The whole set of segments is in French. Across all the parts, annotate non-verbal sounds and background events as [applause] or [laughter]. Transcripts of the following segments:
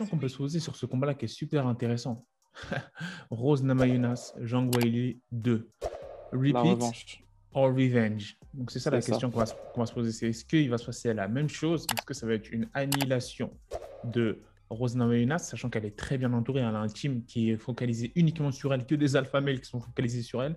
question qu'on peut se poser sur ce combat-là qui est super intéressant. [laughs] Rose Namayunas, Jean Guaili 2. Repeat or revenge? Donc, c'est ça la question qu'on va, va, se poser. C'est est-ce qu'il va se passer la même chose? Est-ce que ça va être une annihilation de Rose Namayunas, sachant qu'elle est très bien entourée. Elle a un team qui est focalisé uniquement sur elle, que des alpha males qui sont focalisés sur elle.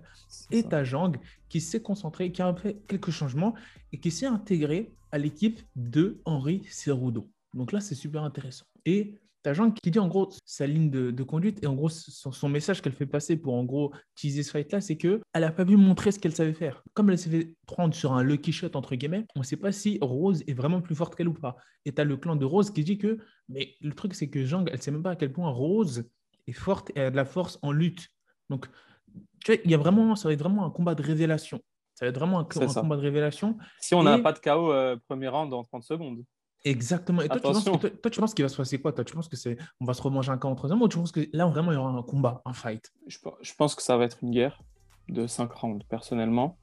Et Tajang qui s'est concentré, qui a fait quelques changements et qui s'est intégré à l'équipe de Henri Cerudo. Donc là, c'est super intéressant. Et Tajang qui dit en gros sa ligne de, conduite et en gros son, message qu'elle fait passer pour en gros teaser ce fight là, c'est que elle n'a pas pu montrer ce qu'elle savait faire. Comme elle s'est fait prendre sur un lucky shot entre guillemets, on ne sait pas si Rose est vraiment plus forte qu'elle ou pas. Et tu as le clan de Rose qui dit que, mais le truc c'est que Zhang, elle sait même pas à quel point Rose est forte et a de la force en lutte. Donc tu vois, il y a vraiment, ça va être vraiment un combat de révélation. Ça va être vraiment un, combat de révélation. Si on n'a pas de KO euh, premier round en 30 secondes. Exactement. Et toi, tu penses, qu'il va se passer quoi Toi, tu penses que c'est on va se remanger un camp en troisième ou tu penses que là, vraiment, il y aura un combat, un fight? Je, pense que ça va être une guerre de 5 rounds, personnellement.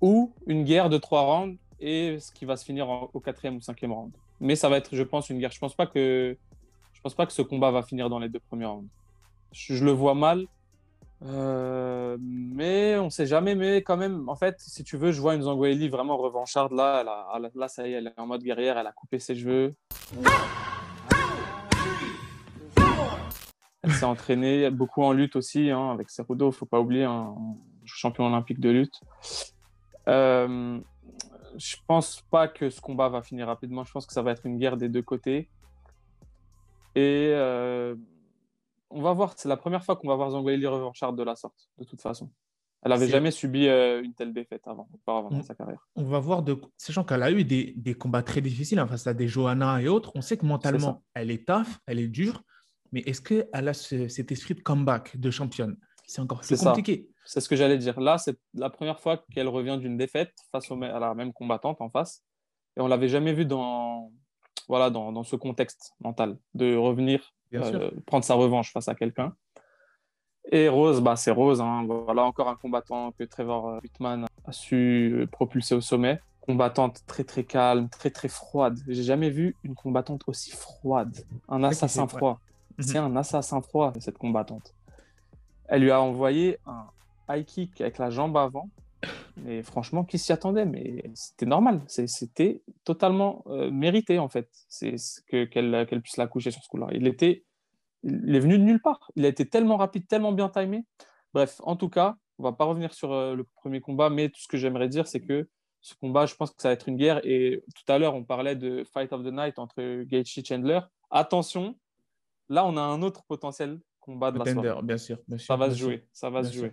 Ou une guerre de 3 rounds et ce qui va se finir au quatrième ou cinquième round. Mais ça va être, je pense, une guerre. Je pense pas que, je pense pas que ce combat va finir dans les deux premiers rounds. je le vois mal euh, mais on sait jamais. Mais quand même, en fait, si tu veux, je vois une Zangueli vraiment revancharde. Là, là, ça y est, elle est en mode guerrière. Elle a coupé ses cheveux. Elle s'est entraînée beaucoup en lutte aussi, hein, avec Cerudo, faut pas oublier, hein, champion olympique de lutte. Euh, je pense pas que ce combat va finir rapidement. Je pense que ça va être une guerre des deux côtés. Et euh, on va voir, c'est la première fois qu'on va voir Zangueli revanchard de la sorte, de toute façon. Elle n'avait jamais subi euh, une telle défaite avant, auparavant dans sa carrière. On va voir, de... sachant qu'elle a eu des, combats très difficiles hein, face à des Johanna et autres, on sait que mentalement, elle est tough, elle est dure, mais est-ce qu'elle a cet esprit de comeback, de championne? C'est encore plus compliqué. C'est ce que j'allais dire. Là, c'est la première fois qu'elle revient d'une défaite face à la même combattante en face. Et on l'avait jamais vu dans, voilà, dans, ce contexte mental, de revenir euh, prendre sa revanche face à quelqu'un. Et Rose, bah, c'est Rose. Hein. Voilà encore un combattant que Trevor Whitman a su propulser au sommet. Combattante très très calme, très très froide. J'ai jamais vu une combattante aussi froide. Un assassin froid. Mhm. C'est un assassin froid, cette combattante. Elle lui a envoyé un high kick avec la jambe avant mais franchement, qui s'y attendait Mais c'était normal. C'était totalement euh, mérité, en fait, c'est qu'elle puisse la coucher sur ce coup-là. Il, était, il est venu de nulle part. Il a été tellement rapide, tellement bien timé. Bref, en tout cas, on va pas revenir sur euh, le premier combat, mais tout ce que j'aimerais dire, c'est que ce combat, je pense que ça va être une guerre. Et tout à l'heure, on parlait de Fight of the Night entre Gaethje et Chandler. Attention, là, on a un autre potentiel combat de la soirée. Bien sûr, bien sûr. Ça va se jouer. Ça va se jouer.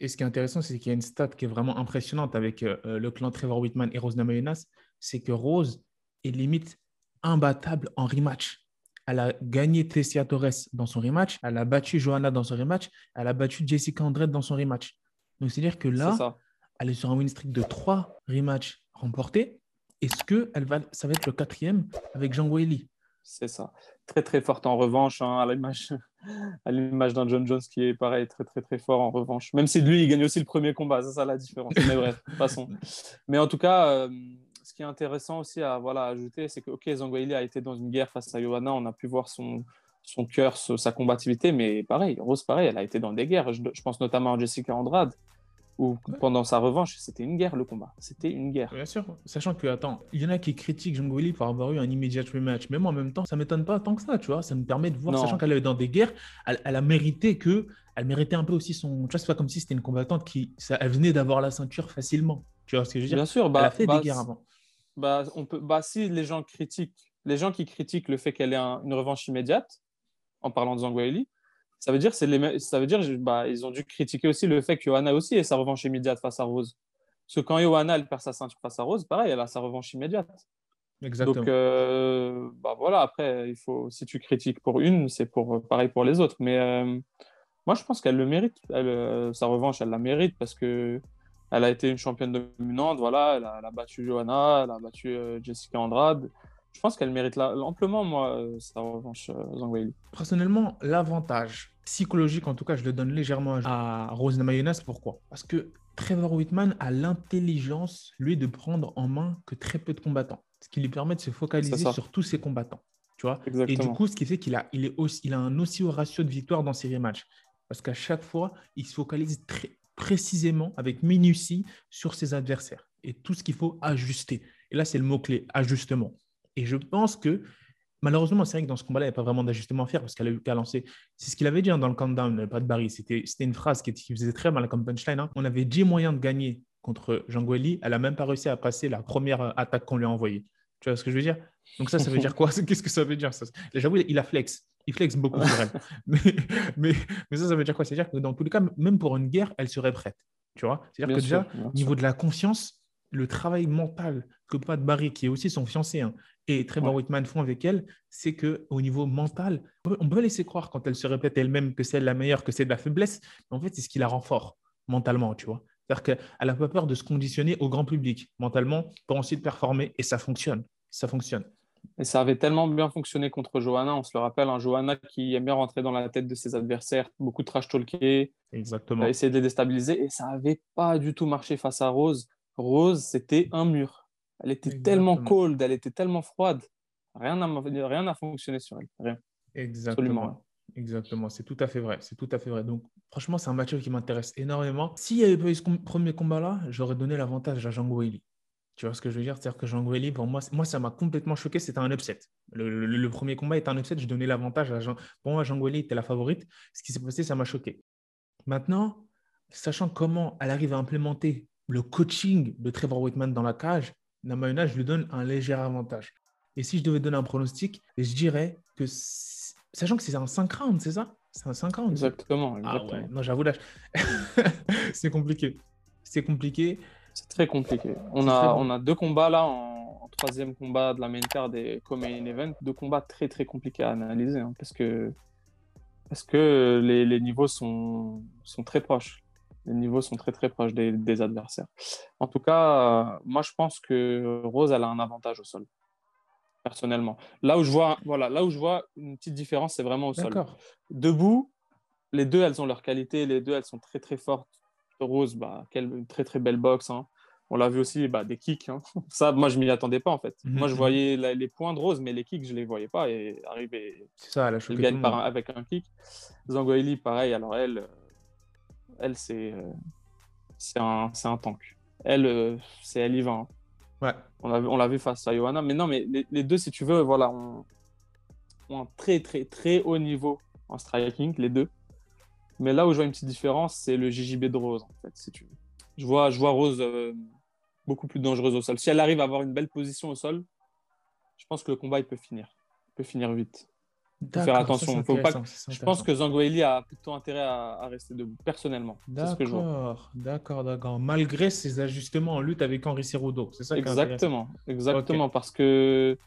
Et ce qui est intéressant, c'est qu'il y a une stat qui est vraiment impressionnante avec euh, euh, le clan Trevor Whitman et Rose Namajunas, c'est que Rose est limite imbattable en rematch. Elle a gagné Tessia Torres dans son rematch, elle a battu Johanna dans son rematch, elle a battu Jessica Andrade dans son rematch. Donc, c'est-à-dire que là, elle est sur un win streak de trois rematchs remportés. Est-ce que elle va, ça va être le quatrième avec Jean Weili? C'est ça très très forte en revanche, hein, à l'image à l'image d'un John Jones qui est pareil, très très très fort en revanche. Même si lui, il gagne aussi le premier combat, c'est ça la différence. Mais bref, [laughs] passons. Mais en tout cas, euh, ce qui est intéressant aussi à voilà, ajouter, c'est que ok, a été dans une guerre face à Johanna, on a pu voir son, son cœur, sa combativité, mais pareil, Rose, pareil, elle a été dans des guerres. Je, je pense notamment à Jessica Andrade, ou pendant sa revanche, c'était une guerre le combat. C'était une guerre. Bien sûr, sachant que, attends, il y en a qui critiquent Jungwili pour avoir eu un immediate rematch. Mais moi, en même temps, ça m'étonne pas tant que ça, tu vois. Ça me permet de voir, sachant qu'elle est dans des guerres, elle, a mérité que. Elle méritait un peu aussi son. Tu vois, c'est pas comme si c'était une combattante qui. Ça, elle venait d'avoir la ceinture facilement. Tu vois ce que je veux dire? Bien sûr, bah, elle a fait bah, des guerres avant. Bah, on peut, bah, si les gens critiquent, les gens qui critiquent le fait qu'elle ait une revanche immédiate, en parlant de Zangwaili, ça veut dire c'est les ça veut dire bah, ils ont dû critiquer aussi le fait que Johanna aussi ait sa revanche immédiate face à Rose. Parce que quand Johanna elle perd sa ceinture face à Rose, pareil, elle a sa revanche immédiate. Exactement. Donc euh, bah voilà, après il faut si tu critiques pour une, c'est pour pareil pour les autres. Mais euh, moi je pense qu'elle le mérite. Elle, euh, sa revanche, elle la mérite parce que elle a été une championne dominante. Voilà, elle a, elle a battu Johanna, elle a battu Jessica Andrade je pense qu'elle mérite amplement, moi, euh, sa revanche, euh, Zhang Personnellement, l'avantage psychologique, en tout cas, je le donne légèrement à Rose Namajunas. Pourquoi? Parce que Trevor Whitman a l'intelligence, lui, de prendre en main que très peu de combattants. Ce qui lui permet de se focaliser sur tous ses combattants. Tu vois? Et du coup, ce qui fait qu'il a, il est aussi, il a un aussi haut ratio de victoire dans ces matchs. Parce qu'à chaque fois, il se focalise très précisément, avec minutie, sur ses adversaires et tout ce qu'il faut ajuster. Et là, c'est le mot-clé, ajustement. Et je pense que malheureusement, c'est vrai que dans ce combat-là, il n'y a pas vraiment d'ajustement à faire parce qu'elle a eu qu'à lancer. C'est ce qu'il avait dit hein, dans le countdown, pas de Barry. C'était une phrase qui, faisait très mal comme punchline. Hein. On avait 10 moyens de gagner contre Jean Gueli. Elle n'a même pas réussi à passer la première attaque qu'on lui a envoyée. Tu vois ce que je veux dire? Donc ça, ça veut dire quoi? [laughs] Qu'est-ce que ça veut dire J'avoue, il a flex. Il flex beaucoup sur [laughs] elle. mais, mais, ça, ça veut dire quoi? C'est-à-dire que dans tous les cas, même pour une guerre, elle serait prête. Tu vois? C'est-à-dire que déjà, au niveau de la confiance, le travail mental que Pat Barry, qui est aussi son fiancé, hein, et Trevor Whitman font avec elle, c'est qu'au niveau mental, on peut laisser croire quand elle se répète elle-même que c'est la meilleure, que c'est de la faiblesse, mais en fait, c'est ce qui la rend fort mentalement, tu vois. C'est-à-dire qu'elle n'a pas peur de se conditionner au grand public mentalement pour ensuite performer, et ça fonctionne. Ça fonctionne. Et ça avait tellement bien fonctionné contre Johanna, on se le rappelle, un Johanna qui aime bien rentrer dans la tête de ses adversaires, beaucoup de trash talker, Exactement. essayer de les déstabiliser, et ça n'avait pas du tout marché face à Rose. Rose, c'était un mur. Elle était tellement cold, elle était tellement froide. Rien n'a rien fonctionné sur elle. Rien. Exactement. Exactement, c'est tout à fait vrai. C'est tout à fait vrai. Donc, franchement, c'est un match qui m'intéresse énormément. S'il n'y avait pas eu ce premier combat-là, j'aurais donné l'avantage à Jean Guili. Tu vois ce que je veux dire? C'est-à-dire que Jean Guili, pour moi, moi ça m'a complètement choqué. C'était un upset. Le, premier combat était un upset. Je donnais l'avantage à Jean. Pour moi, Guili était la favorite. Ce qui s'est passé, ça m'a choqué. Maintenant, sachant comment elle arrive à implémenter le coaching de Trevor Whitman dans la cage, Namayuna, je lui donne un léger avantage. Et si je devais donner un pronostic, je dirais que, sachant que c'est un 5 rounds, c'est ça? C'est un 5 rounds Exactement. Ah ouais, non, j'avoue, là, [laughs] c'est compliqué. C'est compliqué. C'est très compliqué. On a, on a deux combats là en, troisième combat de la main card des co event. Deux combats très très compliqués à analyser hein, parce que, parce que les, les niveaux sont, sont très proches les niveaux sont très très proches des, adversaires. En tout cas, euh, moi je pense que Rose elle a un avantage au sol. Personnellement, là où je vois, voilà, là où je vois une petite différence, c'est vraiment au sol. Debout, les deux elles ont leur qualité, les deux elles sont très très fortes. Rose, bah, quelle très très belle boxe. Hein. On l'a vu aussi, bah, des kicks. Hein. [laughs] Ça, moi, je m'y attendais pas en fait. Mhm, moi, je voyais les points de Rose, mais les kicks, je les voyais pas. Et arriver, ça, elle, elle gagne par, avec un kick. Zangoili, pareil. Alors elle, elle, c'est euh, c'est un, un, tank. Elle, euh, c'est elle y va. Hein. Ouais. On l'a vu face à Johanna. Mais non, mais les, deux, si tu veux, voilà, ont, un très, très, très haut niveau en striking, les deux. Mais là où je vois une petite différence, c'est le JJB de Rose, en fait, si tu veux. Je vois, je vois Rose euh, beaucoup plus dangereuse au sol. Si elle arrive à avoir une belle position au sol, je pense que le combat, il peut finir. Il peut finir vite faire attention. Faut pas... Je pense que Zangoeli a plutôt intérêt à, rester debout, personnellement. D'accord, d'accord, d'accord. Malgré ses ajustements en lutte avec Henri Cerudo, c'est ça Exactement, exactement, parce que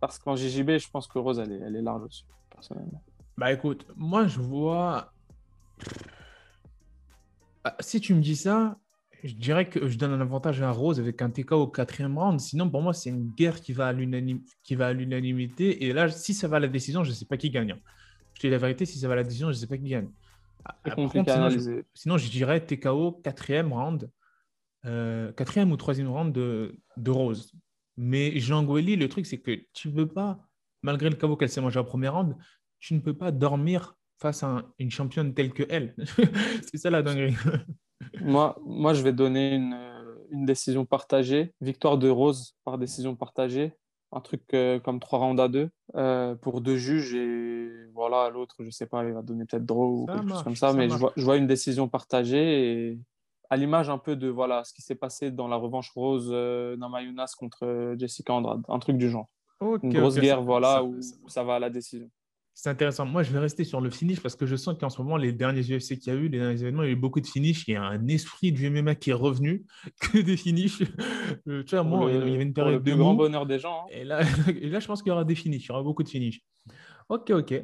parce qu'en JJB, je pense que Rose, elle est, elle est large dessus, personnellement. Bah écoute, moi je vois. Bah, si tu me dis ça, je dirais que je donne un avantage à Rose avec un TK au quatrième round. Sinon, pour moi, c'est une guerre qui va à l'unanimité. Et là, si ça va à la décision, je ne sais pas qui gagne. Je te dis la vérité, si ça va à la décision, je ne sais pas qui gagne. Ah, sinon, je, sinon, je dirais TKO quatrième round, euh, quatrième ou troisième round de, de Rose. Mais Jean Goueli, le truc, c'est que tu ne peux pas, malgré le KO qu'elle s'est mangé au premier round, tu ne peux pas dormir face à une championne telle que elle. [laughs] c'est ça la dinguerie [laughs] moi, moi, je vais donner une, une, décision partagée. Victoire de Rose par décision partagée. Un truc euh, comme 3 rounds à 2 euh, pour deux juges. Et voilà, l'autre, je sais pas, il va donner peut-être draw ou quelque chose comme ça. mais je vois, je vois, une décision partagée. Et à l'image un peu de voilà, ce qui s'est passé dans la revanche Rose euh, Namayunas contre Jessica Andrade. Un truc du genre. une grosse guerre, voilà, où ça va à la décision. C'est intéressant. Moi, je vais rester sur le finish parce que je sens qu'en ce moment, les derniers UFC qu'il y a eu, les derniers événements, il y a eu beaucoup de finish. Il y a un esprit du MMA qui est revenu, [laughs] que des finishes. Euh, tu vois, moi, il y avait une période de grand bonheur des gens. Hein. Et, là, [laughs] et là, je pense qu'il y aura des finishes. Il y aura beaucoup de finishes. Ok, ok.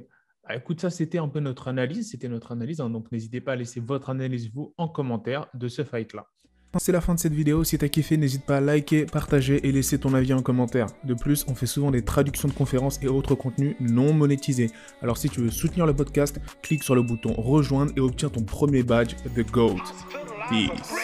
Bah, écoute, ça, c'était un peu notre analyse. C'était notre analyse. Hein. donc, n'hésitez pas à laisser votre analyse, vous, en commentaire de ce fight-là. C'est la fin de cette vidéo, si t'as kiffé n'hésite pas à liker, partager et laisser ton avis en commentaire. De plus, on fait souvent des traductions de conférences et autres contenus non monétisés. Alors si tu veux soutenir le podcast, clique sur le bouton rejoindre et obtiens ton premier badge The GOAT. Peace.